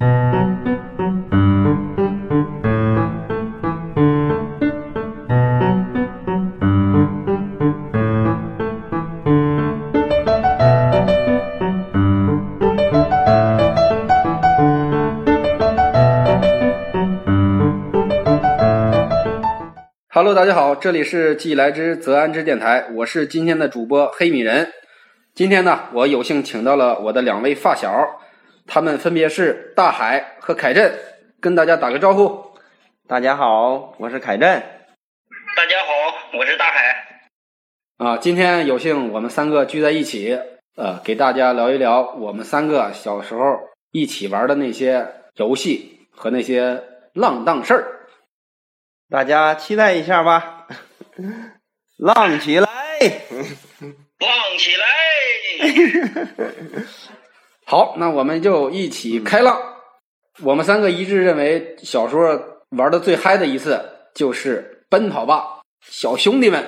Hello，大家好，这里是既来之则安之电台，我是今天的主播黑米人。今天呢，我有幸请到了我的两位发小，他们分别是大海和凯振，跟大家打个招呼。大家好，我是凯振。大家好，我是大海。啊，今天有幸我们三个聚在一起，呃，给大家聊一聊我们三个小时候一起玩的那些游戏和那些浪荡事儿。大家期待一下吧，浪起来，浪起来！好，那我们就一起开浪。我们三个一致认为，小时候玩的最嗨的一次就是《奔跑吧小兄弟们》。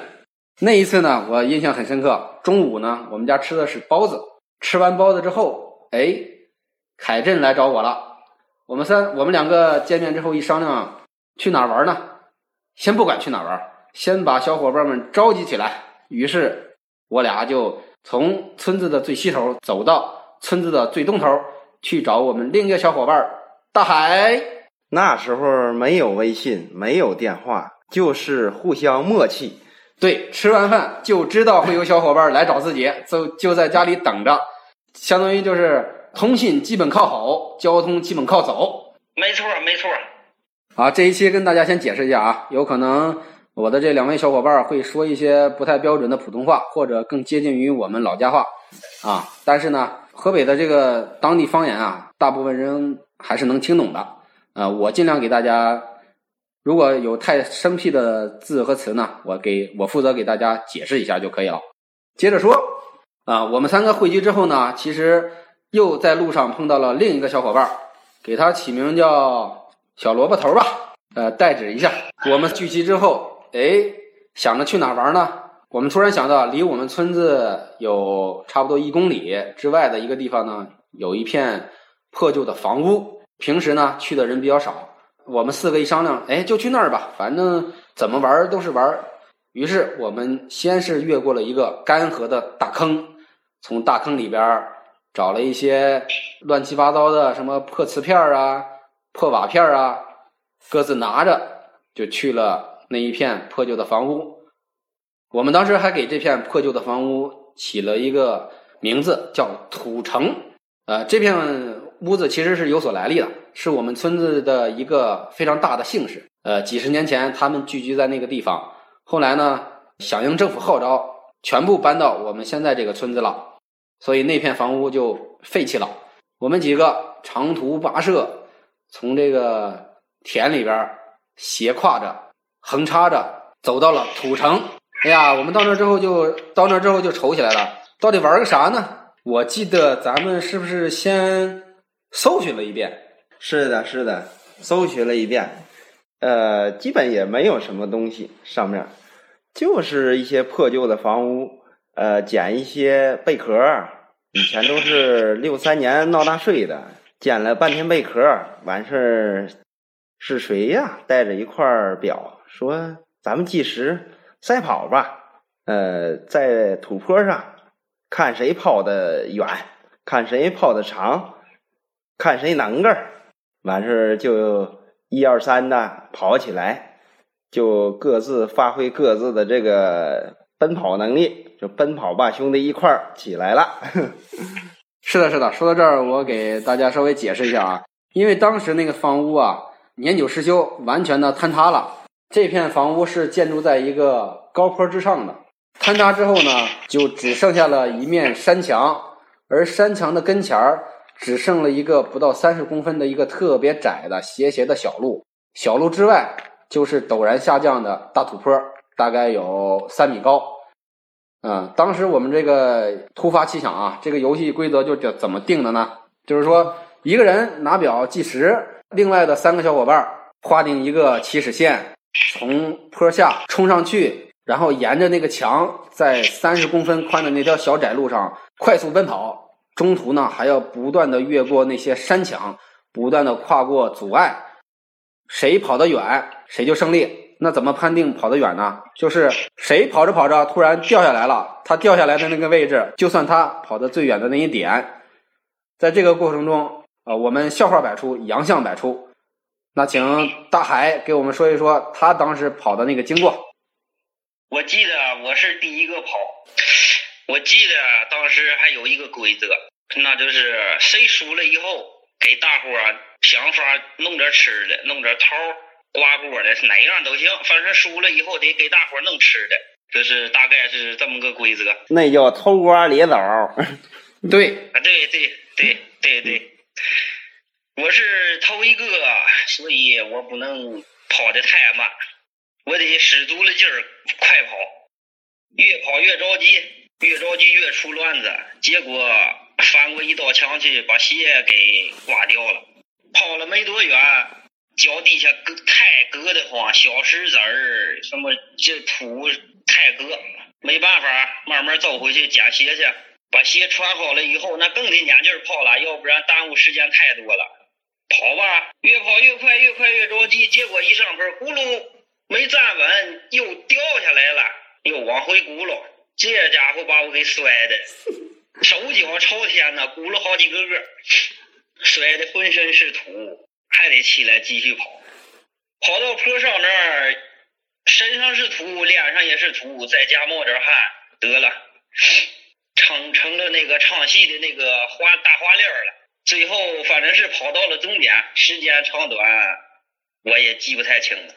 那一次呢，我印象很深刻。中午呢，我们家吃的是包子，吃完包子之后，哎，凯振来找我了。我们三，我们两个见面之后一商量，去哪儿玩呢？先不管去哪玩，先把小伙伴们召集起来。于是，我俩就从村子的最西头走到村子的最东头，去找我们另一个小伙伴大海。那时候没有微信，没有电话，就是互相默契。对，吃完饭就知道会有小伙伴来找自己，就就在家里等着，相当于就是通信基本靠吼，交通基本靠走。没错，没错。啊，这一期跟大家先解释一下啊，有可能我的这两位小伙伴会说一些不太标准的普通话，或者更接近于我们老家话啊。但是呢，河北的这个当地方言啊，大部分人还是能听懂的。呃，我尽量给大家，如果有太生僻的字和词呢，我给我负责给大家解释一下就可以了。接着说啊，我们三个汇聚之后呢，其实又在路上碰到了另一个小伙伴，给他起名叫。小萝卜头吧，呃，代指一下。我们聚集之后，哎，想着去哪玩呢？我们突然想到，离我们村子有差不多一公里之外的一个地方呢，有一片破旧的房屋。平时呢，去的人比较少。我们四个一商量，哎，就去那儿吧，反正怎么玩都是玩。于是我们先是越过了一个干涸的大坑，从大坑里边找了一些乱七八糟的什么破瓷片啊。破瓦片啊，各自拿着就去了那一片破旧的房屋。我们当时还给这片破旧的房屋起了一个名字，叫土城。呃，这片屋子其实是有所来历的，是我们村子的一个非常大的姓氏。呃，几十年前他们聚居在那个地方，后来呢，响应政府号召，全部搬到我们现在这个村子了，所以那片房屋就废弃了。我们几个长途跋涉。从这个田里边斜挎着、横插着走到了土城。哎呀，我们到那之后就到那之后就愁起来了，到底玩个啥呢？我记得咱们是不是先搜寻了一遍？是的，是的，搜寻了一遍。呃，基本也没有什么东西，上面就是一些破旧的房屋，呃，捡一些贝壳。以前都是六三年闹大税的。捡了半天贝壳，完事儿是谁呀？带着一块表，说咱们计时赛跑吧。呃，在土坡上看谁跑的远，看谁跑的长，看谁能个。完事儿就一二三的跑起来，就各自发挥各自的这个奔跑能力，就奔跑吧，兄弟一块儿起来了。是的，是的。说到这儿，我给大家稍微解释一下啊，因为当时那个房屋啊，年久失修，完全的坍塌了。这片房屋是建筑在一个高坡之上的，坍塌之后呢，就只剩下了一面山墙，而山墙的跟前儿只剩了一个不到三十公分的一个特别窄的斜斜的小路，小路之外就是陡然下降的大土坡，大概有三米高。嗯，当时我们这个突发奇想啊，这个游戏规则就怎怎么定的呢？就是说，一个人拿表计时，另外的三个小伙伴划定一个起始线，从坡下冲上去，然后沿着那个墙，在三十公分宽的那条小窄路上快速奔跑，中途呢还要不断的越过那些山墙，不断的跨过阻碍，谁跑得远谁就胜利。那怎么判定跑得远呢？就是谁跑着跑着突然掉下来了，他掉下来的那个位置，就算他跑得最远的那一点。在这个过程中，呃，我们笑话百出，洋相百出。那请大海给我们说一说他当时跑的那个经过。我记得我是第一个跑，我记得当时还有一个规则，那就是谁输了以后，给大伙儿想法弄点吃的，弄点桃、瓜果的，哪样都行，反正输了以后得给大伙儿弄吃的，就是大概是这么个规则。那叫偷瓜裂枣。对，啊，对对对对对，我是头一个，所以我不能跑得太慢，我得使足了劲儿快跑，越跑越着急，越着急越出乱子，结果翻过一道墙去，把鞋给刮掉了。跑了没多远，脚底下硌太硌得慌，小石子儿什么这土太硌，没办法，慢慢走回去捡鞋去。把鞋穿好了以后，那更得撵劲儿跑了，要不然耽误时间太多了。跑吧，越跑越快，越快越着急，结果一上坡，咕噜没站稳，又掉下来了，又往回轱辘。这家伙把我给摔的，手脚朝天呐，轱辘好几个个，摔的浑身是土，还得起来继续跑。跑到坡上那儿，身上是土，脸上也是土，在家冒点汗，得了。成成了那个唱戏的那个花大花脸了。最后反正是跑到了终点，时间长短我也记不太清了。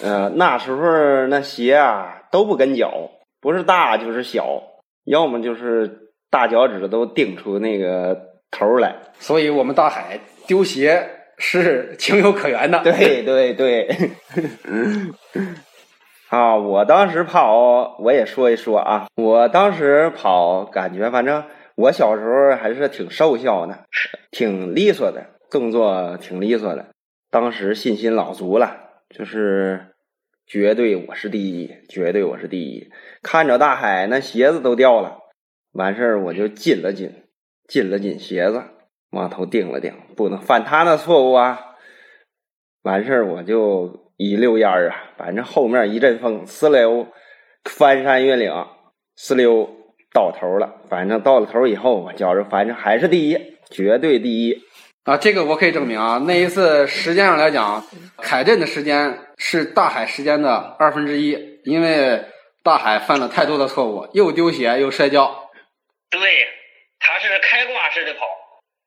呃，那时候那鞋啊都不跟脚，不是大就是小，要么就是大脚趾都顶出那个头来。所以我们大海丢鞋是情有可原的。对对对。啊，我当时跑，我也说一说啊。我当时跑，感觉反正我小时候还是挺瘦小的，挺利索的，动作挺利索的。当时信心老足了，就是绝对我是第一，绝对我是第一。看着大海那鞋子都掉了，完事儿我就紧了紧，紧了紧鞋子，往头顶了顶，不能犯他那错误啊。完事儿我就。一溜烟儿啊，反正后面一阵风，呲溜翻山越岭，呲溜到头了。反正到了头以后，我觉着反正还是第一，绝对第一啊！这个我可以证明啊。那一次时间上来讲，凯振的时间是大海时间的二分之一，因为大海犯了太多的错误，又丢鞋又摔跤。对，他是开挂式的跑，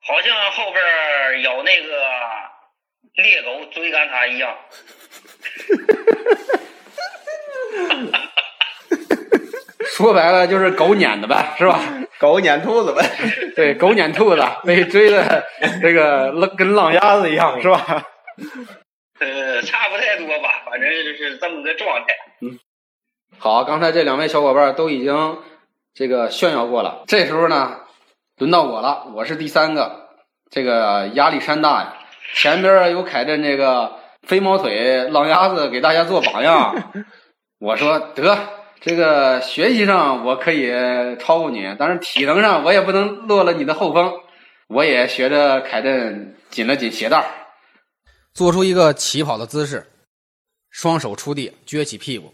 好像后边有那个。猎狗追赶他一样，说白了就是狗撵的呗，是吧？狗撵兔子呗。对，狗撵兔子被追的这个浪跟浪鸭子一样，是吧？呃，差不太多吧，反正就是这么个状态。嗯，好，刚才这两位小伙伴都已经这个炫耀过了，这时候呢，轮到我了，我是第三个，这个压力山大呀。前边有凯振这个飞毛腿浪鸭子给大家做榜样，我说得这个学习上我可以超过你，但是体能上我也不能落了你的后风。我也学着凯振紧了紧鞋带做出一个起跑的姿势，双手触地，撅起屁股，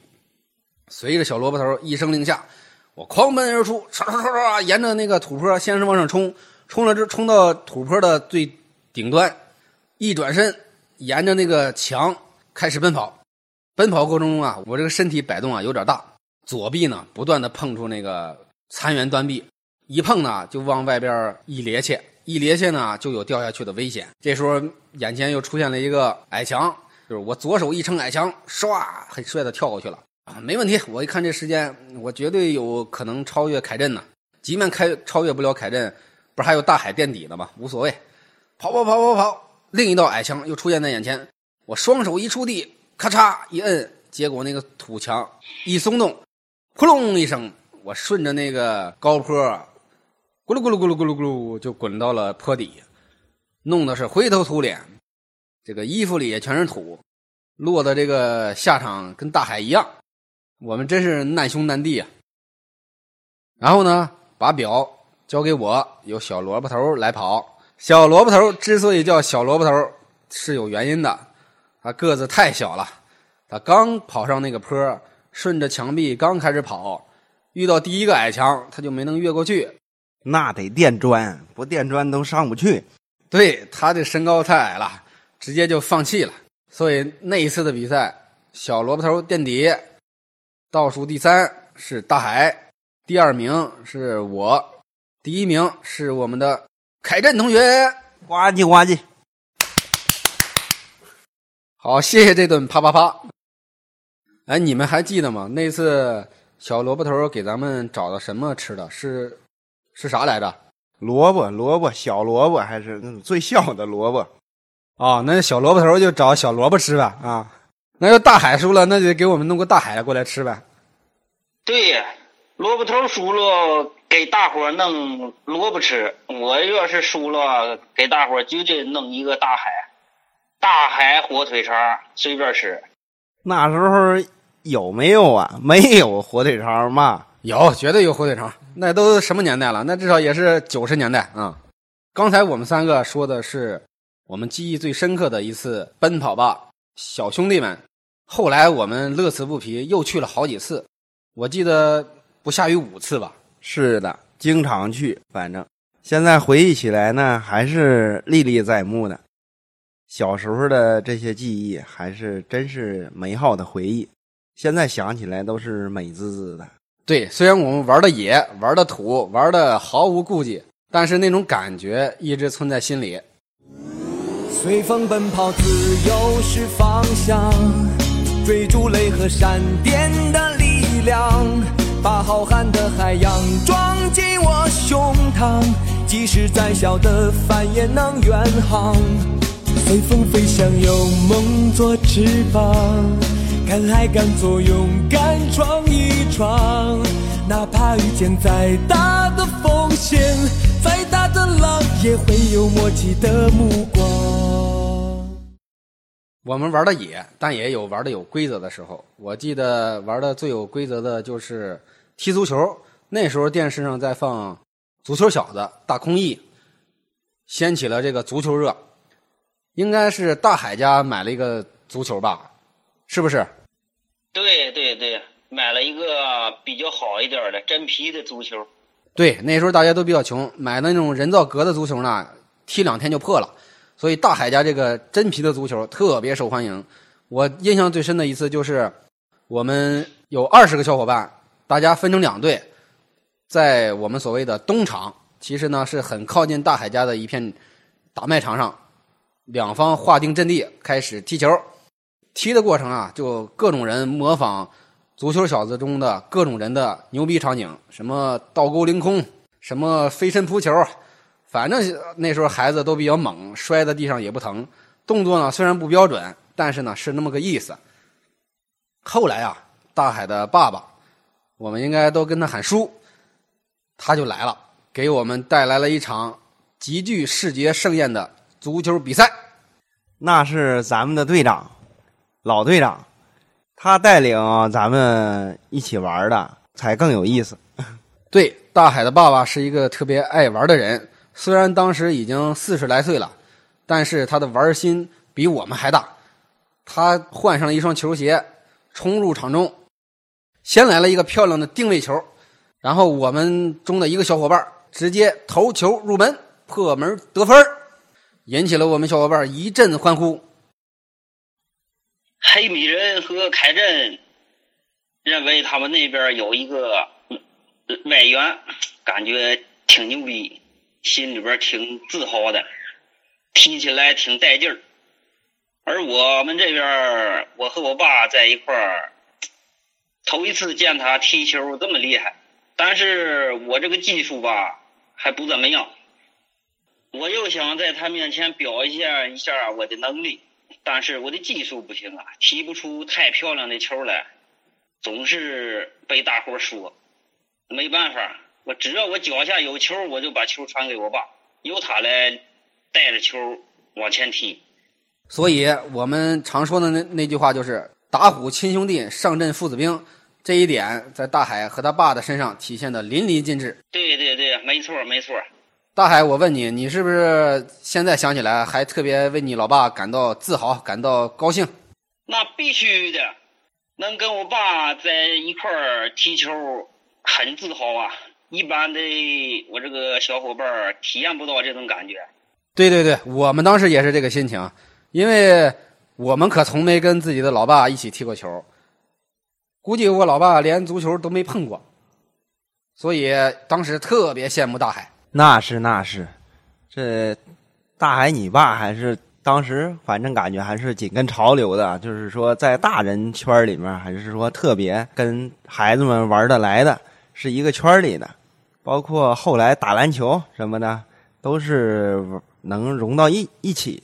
随着小萝卜头一声令下，我狂奔而出，唰唰唰唰，沿着那个土坡先是往上冲，冲了之冲到土坡的最顶端。一转身，沿着那个墙开始奔跑。奔跑过程中啊，我这个身体摆动啊有点大，左臂呢不断的碰触那个残垣断壁，一碰呢就往外边一趔趄，一趔趄呢就有掉下去的危险。这时候眼前又出现了一个矮墙，就是我左手一撑矮墙，唰，很帅的跳过去了啊，没问题。我一看这时间，我绝对有可能超越凯振呢。即便开超越不了凯振，不是还有大海垫底的吗？无所谓，跑跑跑跑跑。另一道矮墙又出现在眼前，我双手一触地，咔嚓一摁，结果那个土墙一松动，扑隆一声，我顺着那个高坡，咕噜咕噜咕噜咕噜咕噜就滚到了坡底，弄得是灰头土脸，这个衣服里也全是土，落的这个下场跟大海一样，我们真是难兄难弟啊。然后呢，把表交给我，由小萝卜头来跑。小萝卜头之所以叫小萝卜头，是有原因的。他个子太小了，他刚跑上那个坡，顺着墙壁刚开始跑，遇到第一个矮墙，他就没能越过去。那得垫砖，不垫砖都上不去。对他的身高太矮了，直接就放弃了。所以那一次的比赛，小萝卜头垫底，倒数第三是大海，第二名是我，第一名是我们的凯振同学。呱唧呱唧。好，谢谢这顿啪啪啪。哎，你们还记得吗？那次小萝卜头给咱们找的什么吃的？是是啥来着？萝卜，萝卜，小萝卜还是那种最小的萝卜。哦，那小萝卜头就找小萝卜吃呗啊。那要大海输了，那就给我们弄个大海过来吃呗。对，萝卜头输了，给大伙弄萝卜吃。我要是输了，给大伙就得弄一个大海。大海火腿肠随便吃，那时候有没有啊？没有火腿肠嘛？有，绝对有火腿肠。那都什么年代了？那至少也是九十年代啊。刚才我们三个说的是我们记忆最深刻的一次奔跑吧，小兄弟们。后来我们乐此不疲，又去了好几次。我记得不下于五次吧？是的，经常去。反正现在回忆起来呢，还是历历在目的。小时候的这些记忆还是真是美好的回忆，现在想起来都是美滋滋的。对，虽然我们玩的野，玩的土，玩的毫无顾忌，但是那种感觉一直存在心里。随风奔跑，自由是方向，追逐雷和闪电的力量，把浩瀚的海洋装进我胸膛，即使再小的帆也能远航。随风飞翔，有梦做翅膀，敢爱敢做，勇敢闯一闯。哪怕遇见再大的风险，再大的浪，也会有默契的目光。我们玩的野，但也有玩的有规则的时候。我记得玩的最有规则的就是踢足球。那时候电视上在放《足球小子》，大空翼，掀起了这个足球热。应该是大海家买了一个足球吧，是不是？对对对，买了一个比较好一点的真皮的足球。对，那时候大家都比较穷，买那种人造革的足球呢，踢两天就破了。所以大海家这个真皮的足球特别受欢迎。我印象最深的一次就是，我们有二十个小伙伴，大家分成两队，在我们所谓的东场，其实呢是很靠近大海家的一片打麦场上。两方划定阵地，开始踢球。踢的过程啊，就各种人模仿《足球小子》中的各种人的牛逼场景，什么倒钩凌空，什么飞身扑球，反正那时候孩子都比较猛，摔在地上也不疼。动作呢虽然不标准，但是呢是那么个意思。后来啊，大海的爸爸，我们应该都跟他喊叔，他就来了，给我们带来了一场极具视觉盛宴的。足球比赛，那是咱们的队长，老队长，他带领咱们一起玩的，才更有意思。对，大海的爸爸是一个特别爱玩的人，虽然当时已经四十来岁了，但是他的玩心比我们还大。他换上了一双球鞋，冲入场中，先来了一个漂亮的定位球，然后我们中的一个小伙伴直接投球入门，破门得分引起了我们小伙伴一阵欢呼。黑米人和凯镇认为他们那边有一个外援，感觉挺牛逼，心里边挺自豪的，踢起来挺带劲儿。而我们这边，我和我爸在一块儿，头一次见他踢球这么厉害，但是我这个技术吧还不怎么样。我又想在他面前表现一下我的能力，但是我的技术不行啊，踢不出太漂亮的球来，总是被大伙说。没办法，我只要我脚下有球，我就把球传给我爸，由他来带着球往前踢。所以我们常说的那那句话就是“打虎亲兄弟，上阵父子兵”，这一点在大海和他爸的身上体现的淋漓尽致。对对对，没错没错。大海，我问你，你是不是现在想起来还特别为你老爸感到自豪、感到高兴？那必须的，能跟我爸在一块儿踢球，很自豪啊！一般的我这个小伙伴儿体验不到这种感觉。对对对，我们当时也是这个心情，因为我们可从没跟自己的老爸一起踢过球，估计我老爸连足球都没碰过，所以当时特别羡慕大海。那是那是，这大海你爸还是当时反正感觉还是紧跟潮流的，就是说在大人圈里面还是说特别跟孩子们玩得来的，是一个圈里的，包括后来打篮球什么的都是能融到一一起。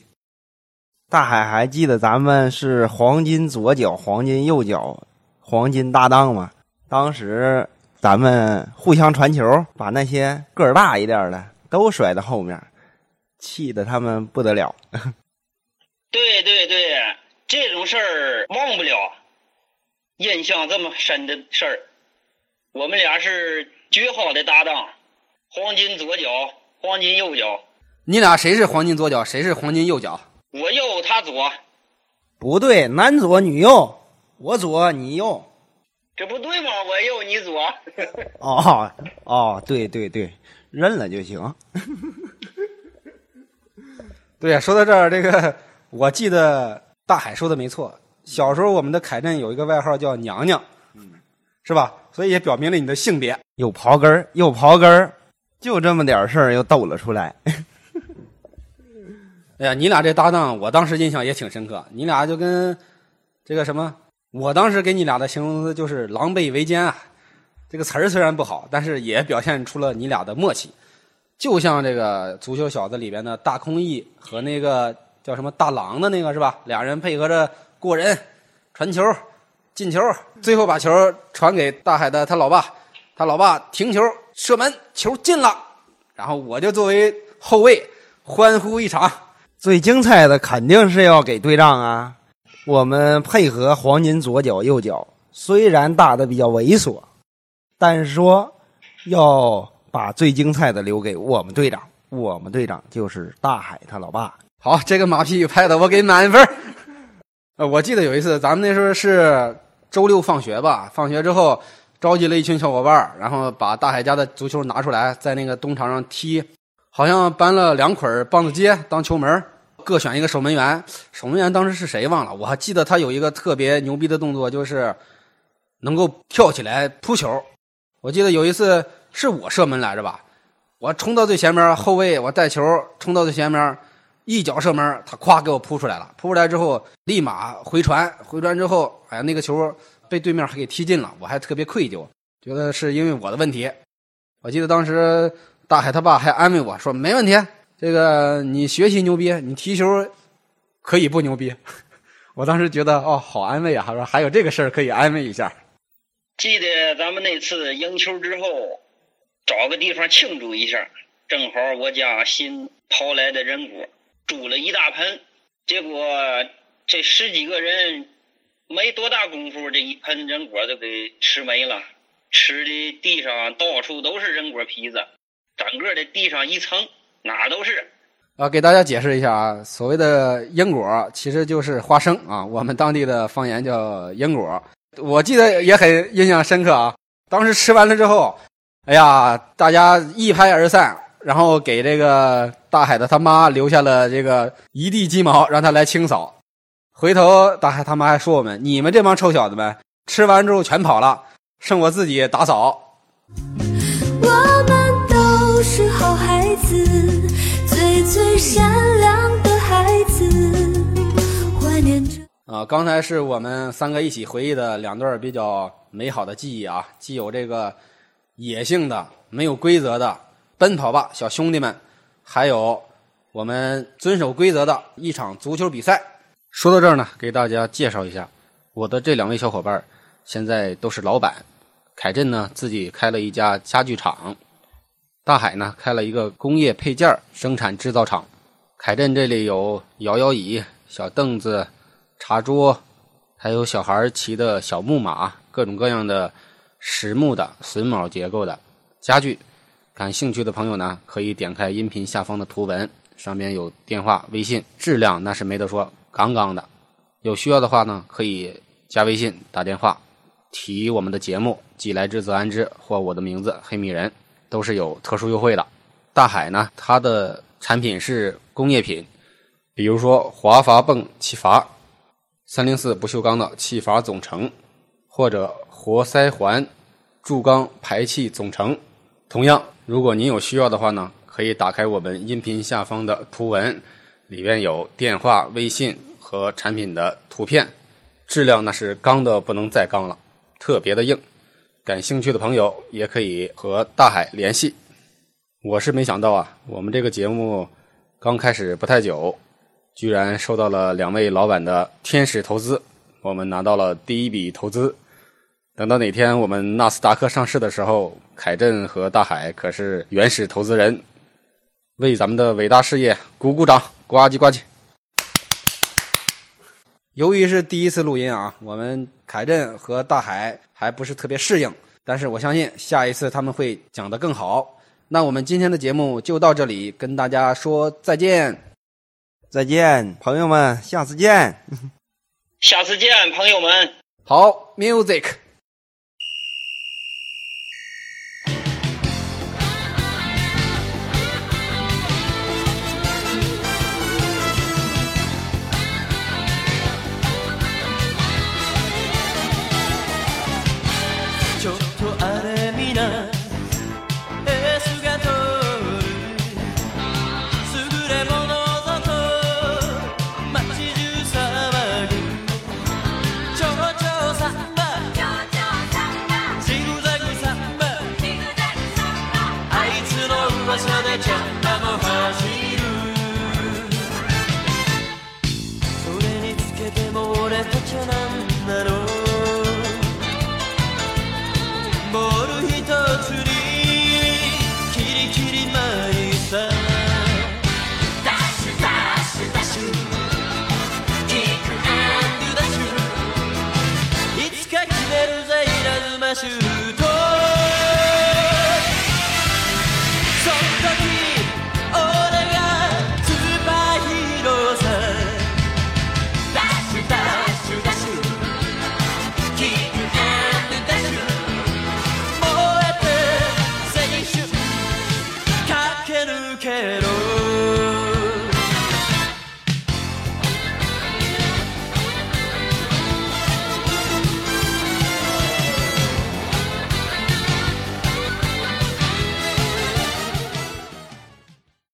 大海还记得咱们是黄金左脚、黄金右脚、黄金搭档吗？当时。咱们互相传球，把那些个儿大一点的都甩到后面，气得他们不得了。对对对，这种事儿忘不了，印象这么深的事儿，我们俩是绝好的搭档，黄金左脚，黄金右脚。你俩谁是黄金左脚，谁是黄金右脚？我右，他左。不对，男左女右，我左你右。这不对吗？我右你左。哦哦，对对对，认了就行。对呀，说到这儿，这个我记得大海说的没错。小时候我们的凯振有一个外号叫娘娘，是吧？所以也表明了你的性别。又刨根儿，又刨根儿，就这么点事儿又抖了出来。哎呀，你俩这搭档，我当时印象也挺深刻。你俩就跟这个什么。我当时给你俩的形容词就是“狼狈为奸”啊，这个词儿虽然不好，但是也表现出了你俩的默契，就像这个《足球小子》里边的大空翼和那个叫什么大狼的那个是吧？俩人配合着过人、传球、进球，最后把球传给大海的他老爸，他老爸停球射门，球进了，然后我就作为后卫欢呼一场。最精彩的肯定是要给队长啊！我们配合黄金左脚右脚，虽然打的比较猥琐，但是说要把最精彩的留给我们队长。我们队长就是大海他老爸。好，这个马屁拍的我给满分。呃，我记得有一次咱们那时候是周六放学吧，放学之后召集了一群小伙伴，然后把大海家的足球拿出来，在那个东场上踢，好像搬了两捆棒子街当球门。各选一个守门员，守门员当时是谁忘了？我还记得他有一个特别牛逼的动作，就是能够跳起来扑球。我记得有一次是我射门来着吧，我冲到最前面，后卫我带球冲到最前面，一脚射门，他咵给我扑出来了。扑出来之后立马回传，回传之后，哎呀，那个球被对面还给踢进了，我还特别愧疚，觉得是因为我的问题。我记得当时大海他爸还安慰我说：“没问题。”这个你学习牛逼，你踢球可以不牛逼。我当时觉得哦，好安慰啊！他说还有这个事儿可以安慰一下。记得咱们那次赢球之后，找个地方庆祝一下。正好我家新刨来的人果煮了一大盆，结果这十几个人没多大功夫，这一盆人果就给吃没了。吃的地上到处都是人果皮子，整个的地上一层。哪都是，啊，给大家解释一下啊，所谓的英果其实就是花生啊，我们当地的方言叫英果。我记得也很印象深刻啊，当时吃完了之后，哎呀，大家一拍而散，然后给这个大海的他妈留下了这个一地鸡毛，让他来清扫。回头大海他妈还说我们：你们这帮臭小子们，吃完之后全跑了，剩我自己打扫。子。最最善良的孩子，怀念着啊！刚才是我们三个一起回忆的两段比较美好的记忆啊，既有这个野性的、没有规则的奔跑吧小兄弟们，还有我们遵守规则的一场足球比赛。说到这儿呢，给大家介绍一下我的这两位小伙伴，现在都是老板。凯振呢，自己开了一家家具厂。大海呢开了一个工业配件生产制造厂，凯镇这里有摇摇椅、小凳子、茶桌，还有小孩骑的小木马，各种各样的实木的榫卯结构的家具。感兴趣的朋友呢，可以点开音频下方的图文，上面有电话、微信，质量那是没得说，杠杠的。有需要的话呢，可以加微信打电话，提我们的节目“既来之则安之”或我的名字“黑米人”，都是有特殊优惠的。大海呢，它的产品是工业品，比如说华阀泵气阀、三零四不锈钢的气阀总成，或者活塞环注钢排气总成。同样，如果您有需要的话呢，可以打开我们音频下方的图文，里面有电话、微信和产品的图片，质量那是钢的不能再钢了，特别的硬。感兴趣的朋友也可以和大海联系。我是没想到啊，我们这个节目刚开始不太久，居然收到了两位老板的天使投资，我们拿到了第一笔投资。等到哪天我们纳斯达克上市的时候，凯振和大海可是原始投资人，为咱们的伟大事业鼓鼓掌，呱唧呱唧。由于是第一次录音啊，我们凯振和大海还不是特别适应，但是我相信下一次他们会讲得更好。那我们今天的节目就到这里，跟大家说再见。再见，朋友们，下次见。下次见，朋友们。好，music。